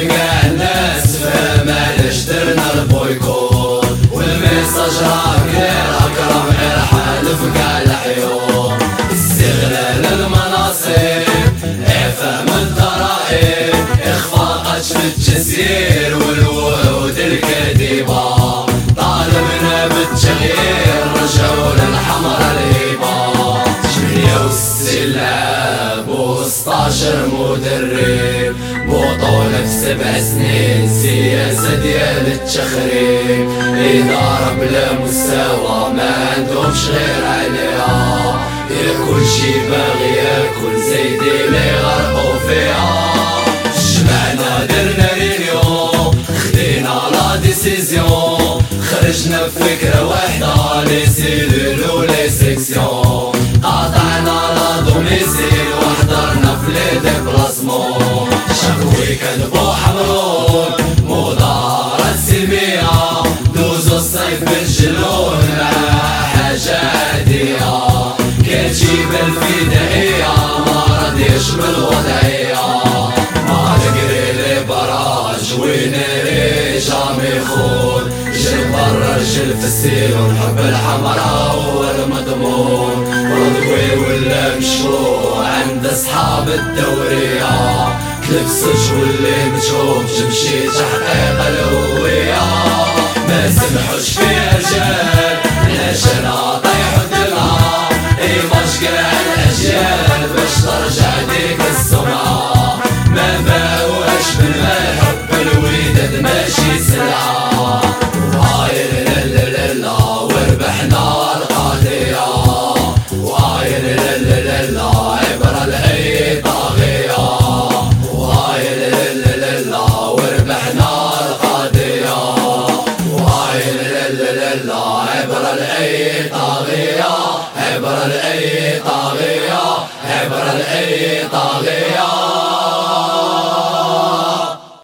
كاع الناس فما اشترنا البويكوت والميساج راه كلير اكرم غير حالف كاع العيون استغلال المناصب افهم الضرائب اخفاقات في الجزير والوعود الكاذبه طالبنا بالتغيير رجعوا للحمر الهيبه جميله والسلعه ب 16 مدرب في سبع سنين سياسة ديال التخريب إدارة بلا مستوى ما عندهمش غير عليها. ياكل شي باغي ياكل زيدي اللي غرقوا فيها. جمعنا درنا réunion خدينا la décision. خرجنا بفكرة واحدة les cellules les sections. قاطعنا à domicile براج وين جامي خون. جل برا رجل في السير ونحب الحمراء هو المضمون رضوي ولا مشروع عند أصحاب الدورية تلبسش واللي مجهوب تمشي تحقيق الهوية. ما سمحوش فيها رجال العشرة طيحوا دمها اي مشكلة الاجيال باش ترجع ديك السمعة. وربحنا القضية لا لا عبرة لأي طاغية عبرة لأي طاغية عبرة لأي طاغية